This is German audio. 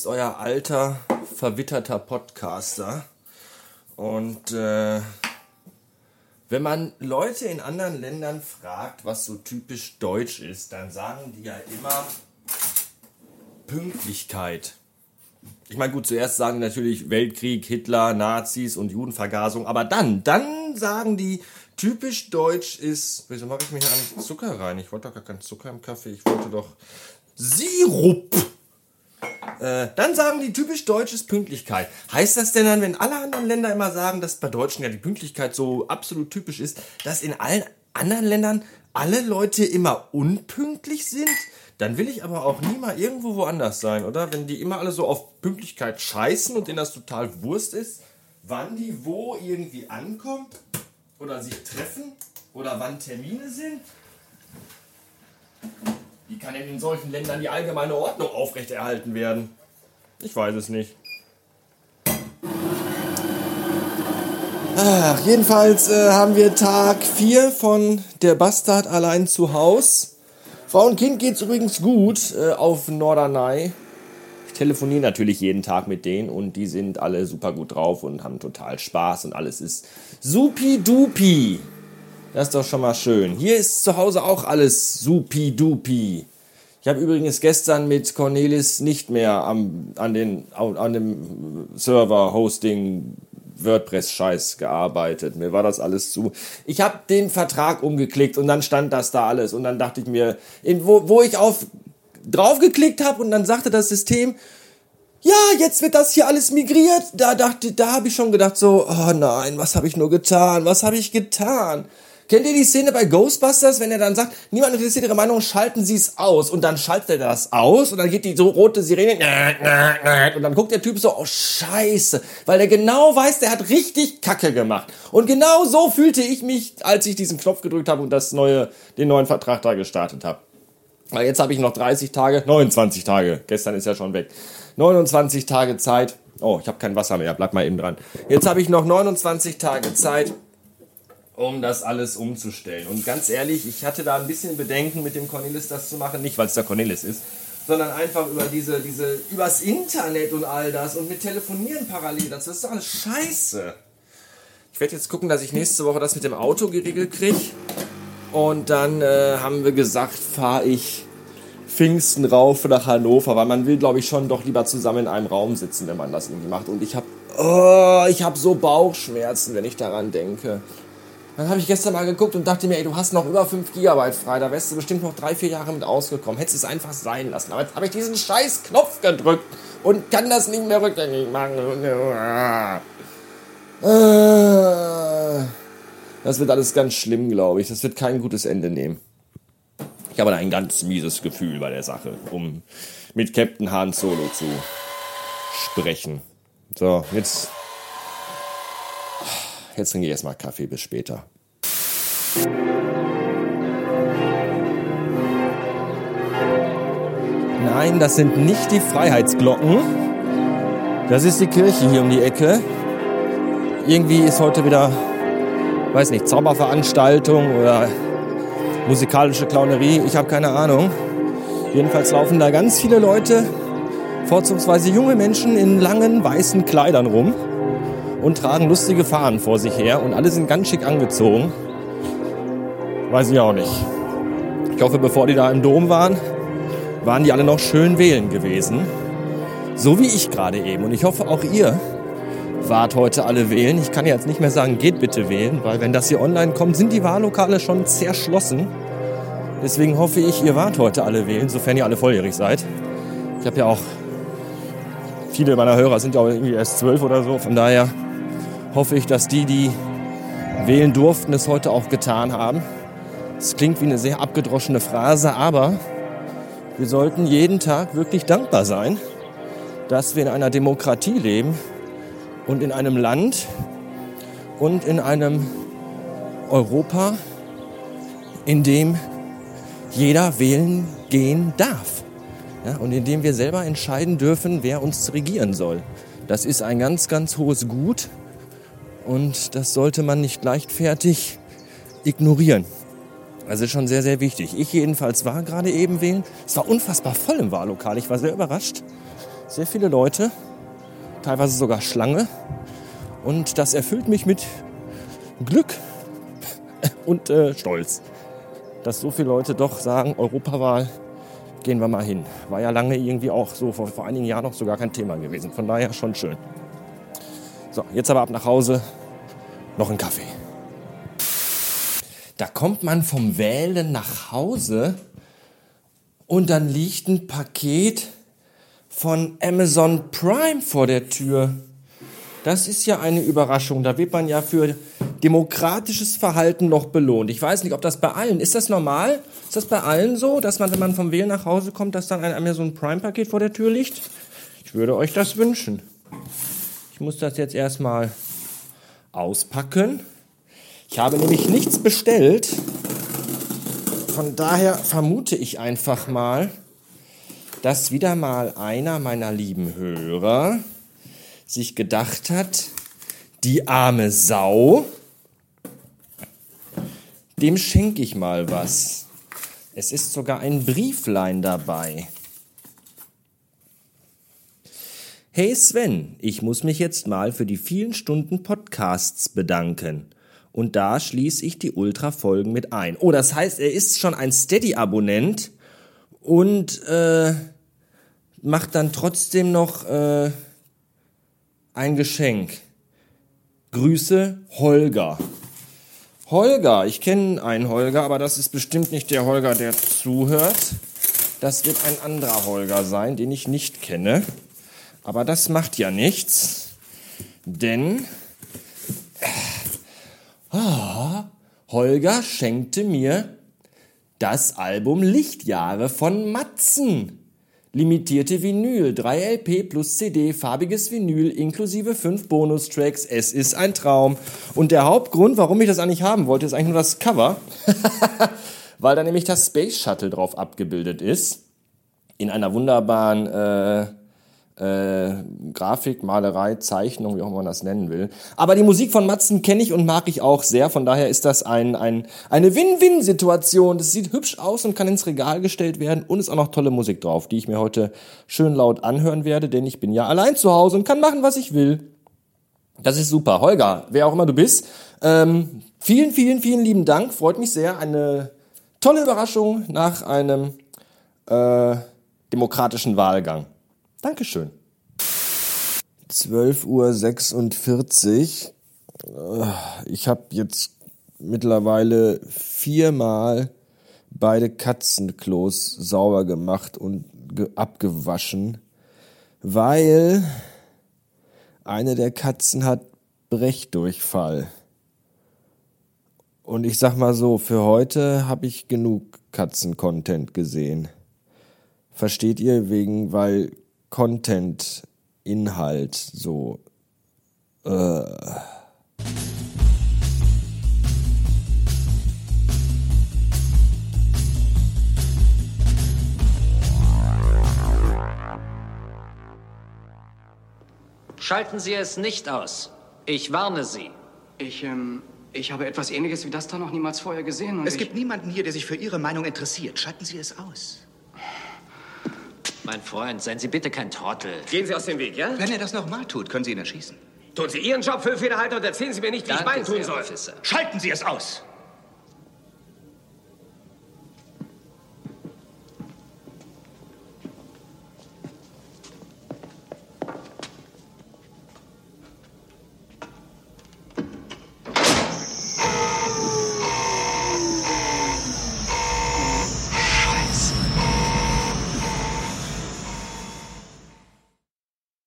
Ist euer alter, verwitterter Podcaster. Und äh, wenn man Leute in anderen Ländern fragt, was so typisch deutsch ist, dann sagen die ja immer Pünktlichkeit. Ich meine, gut, zuerst sagen natürlich Weltkrieg, Hitler, Nazis und Judenvergasung, aber dann, dann sagen die, typisch deutsch ist, wieso mache ich mir hier eigentlich Zucker rein? Ich wollte doch gar keinen Zucker im Kaffee, ich wollte doch Sirup. Äh, dann sagen die typisch deutsch ist Pünktlichkeit. Heißt das denn dann, wenn alle anderen Länder immer sagen, dass bei Deutschen ja die Pünktlichkeit so absolut typisch ist, dass in allen anderen Ländern alle Leute immer unpünktlich sind? Dann will ich aber auch nie mal irgendwo woanders sein, oder? Wenn die immer alle so auf Pünktlichkeit scheißen und denen das total Wurst ist, wann die wo irgendwie ankommen oder sich treffen oder wann Termine sind. Wie kann denn in solchen Ländern die allgemeine Ordnung aufrechterhalten werden? Ich weiß es nicht. Ach, jedenfalls äh, haben wir Tag 4 von Der Bastard allein zu Haus. Frau und Kind geht's übrigens gut äh, auf Norderney. Ich telefoniere natürlich jeden Tag mit denen und die sind alle super gut drauf und haben total Spaß und alles ist supi-dupi. Das ist doch schon mal schön. Hier ist zu Hause auch alles supi-dupi. Ich habe übrigens gestern mit Cornelis nicht mehr am, an, den, an dem Server-Hosting WordPress-Scheiß gearbeitet. Mir war das alles zu. Ich habe den Vertrag umgeklickt und dann stand das da alles. Und dann dachte ich mir, in, wo, wo ich auf draufgeklickt habe und dann sagte das System, ja, jetzt wird das hier alles migriert. Da dachte, da habe ich schon gedacht so, oh nein, was habe ich nur getan? Was habe ich getan? Kennt ihr die Szene bei Ghostbusters, wenn er dann sagt, niemand interessiert ihre Meinung, schalten Sie es aus. Und dann schaltet er das aus und dann geht die so rote Sirene und dann guckt der Typ so, oh scheiße, weil er genau weiß, der hat richtig Kacke gemacht. Und genau so fühlte ich mich, als ich diesen Knopf gedrückt habe und das neue, den neuen Vertrag da gestartet habe. Weil jetzt habe ich noch 30 Tage, 29 Tage, gestern ist ja schon weg, 29 Tage Zeit. Oh, ich habe kein Wasser mehr, bleib mal eben dran. Jetzt habe ich noch 29 Tage Zeit, um das alles umzustellen. Und ganz ehrlich, ich hatte da ein bisschen Bedenken mit dem Cornelis das zu machen, nicht weil es der Cornelis ist, sondern einfach über diese, diese, übers Internet und all das und mit Telefonieren parallel. Das ist doch alles scheiße. Ich werde jetzt gucken, dass ich nächste Woche das mit dem Auto geregelt kriege. Und dann äh, haben wir gesagt, fahre ich Pfingsten rauf nach Hannover, weil man will, glaube ich, schon doch lieber zusammen in einem Raum sitzen, wenn man das irgendwie macht. Und ich habe oh, ich habe so Bauchschmerzen, wenn ich daran denke. Dann habe ich gestern mal geguckt und dachte mir, ey, du hast noch über 5 GB frei, da wärst du bestimmt noch 3, 4 Jahre mit ausgekommen. Hättest es einfach sein lassen. Aber jetzt habe ich diesen scheiß Knopf gedrückt und kann das nicht mehr rückgängig machen. Das wird alles ganz schlimm, glaube ich. Das wird kein gutes Ende nehmen. Ich habe da ein ganz mieses Gefühl bei der Sache, um mit Captain Han Solo zu sprechen. So, jetzt Jetzt trinke ich erstmal Kaffee, bis später. Nein, das sind nicht die Freiheitsglocken. Das ist die Kirche hier um die Ecke. Irgendwie ist heute wieder, weiß nicht, Zauberveranstaltung oder musikalische Clownerie. Ich habe keine Ahnung. Jedenfalls laufen da ganz viele Leute, vorzugsweise junge Menschen in langen weißen Kleidern rum und tragen lustige Fahnen vor sich her und alle sind ganz schick angezogen. Weiß ich auch nicht. Ich hoffe, bevor die da im Dom waren, waren die alle noch schön wählen gewesen. So wie ich gerade eben. Und ich hoffe, auch ihr wart heute alle wählen. Ich kann jetzt nicht mehr sagen, geht bitte wählen, weil wenn das hier online kommt, sind die Wahllokale schon zerschlossen. Deswegen hoffe ich, ihr wart heute alle wählen, sofern ihr alle volljährig seid. Ich habe ja auch, viele meiner Hörer sind ja auch irgendwie erst zwölf oder so, von daher hoffe ich, dass die, die wählen durften, es heute auch getan haben. Es klingt wie eine sehr abgedroschene Phrase, aber wir sollten jeden Tag wirklich dankbar sein, dass wir in einer Demokratie leben und in einem Land und in einem Europa, in dem jeder wählen gehen darf. Ja, und in dem wir selber entscheiden dürfen, wer uns regieren soll. Das ist ein ganz, ganz hohes Gut und das sollte man nicht leichtfertig ignorieren. Ist schon sehr, sehr wichtig. Ich jedenfalls war gerade eben wählen. Es war unfassbar voll im Wahllokal. Ich war sehr überrascht. Sehr viele Leute, teilweise sogar Schlange. Und das erfüllt mich mit Glück und äh, Stolz, dass so viele Leute doch sagen, Europawahl, gehen wir mal hin. War ja lange irgendwie auch so, vor, vor einigen Jahren noch sogar kein Thema gewesen. Von daher schon schön. So, jetzt aber ab nach Hause. Noch ein Kaffee. Da kommt man vom Wählen nach Hause und dann liegt ein Paket von Amazon Prime vor der Tür. Das ist ja eine Überraschung. Da wird man ja für demokratisches Verhalten noch belohnt. Ich weiß nicht, ob das bei allen, ist das normal? Ist das bei allen so, dass man, wenn man vom Wählen nach Hause kommt, dass dann ein Amazon Prime Paket vor der Tür liegt? Ich würde euch das wünschen. Ich muss das jetzt erstmal auspacken. Ich habe nämlich nichts bestellt. Von daher vermute ich einfach mal, dass wieder mal einer meiner lieben Hörer sich gedacht hat, die arme Sau, dem schenke ich mal was. Es ist sogar ein Brieflein dabei. Hey Sven, ich muss mich jetzt mal für die vielen Stunden Podcasts bedanken. Und da schließe ich die Ultra-Folgen mit ein. Oh, das heißt, er ist schon ein Steady-Abonnent und äh, macht dann trotzdem noch äh, ein Geschenk. Grüße, Holger. Holger, ich kenne einen Holger, aber das ist bestimmt nicht der Holger, der zuhört. Das wird ein anderer Holger sein, den ich nicht kenne. Aber das macht ja nichts, denn oh, Holger schenkte mir das Album Lichtjahre von Matzen. Limitierte Vinyl, 3 LP plus CD, farbiges Vinyl inklusive 5 Bonustracks. Es ist ein Traum. Und der Hauptgrund, warum ich das eigentlich haben wollte, ist eigentlich nur das Cover. Weil da nämlich das Space Shuttle drauf abgebildet ist. In einer wunderbaren äh, äh, Grafik, Malerei, Zeichnung, wie auch immer man das nennen will. Aber die Musik von Matzen kenne ich und mag ich auch sehr. Von daher ist das ein, ein, eine Win-Win-Situation. Das sieht hübsch aus und kann ins Regal gestellt werden. Und ist auch noch tolle Musik drauf, die ich mir heute schön laut anhören werde, denn ich bin ja allein zu Hause und kann machen, was ich will. Das ist super. Holger, wer auch immer du bist, ähm, vielen, vielen, vielen lieben Dank. Freut mich sehr. Eine tolle Überraschung nach einem äh, demokratischen Wahlgang. Dankeschön. 12.46 Uhr. Ich habe jetzt mittlerweile viermal beide Katzenklos sauber gemacht und abgewaschen, weil eine der Katzen hat Brechdurchfall. Und ich sag mal so, für heute habe ich genug Katzen-Content gesehen. Versteht ihr? Wegen, weil Content, Inhalt, so. Äh. Schalten Sie es nicht aus. Ich warne Sie. Ich, ähm, ich habe etwas Ähnliches wie das da noch niemals vorher gesehen. Und es ich gibt niemanden hier, der sich für Ihre Meinung interessiert. Schalten Sie es aus. Mein Freund, seien Sie bitte kein Trottel. Gehen Sie aus dem Weg, ja? Wenn er das nochmal tut, können Sie ihn erschießen. Tun Sie Ihren Job, Füllfederhalter, und erzählen Sie mir nicht, wie ich Danke meinen tun soll. Officer. Schalten Sie es aus!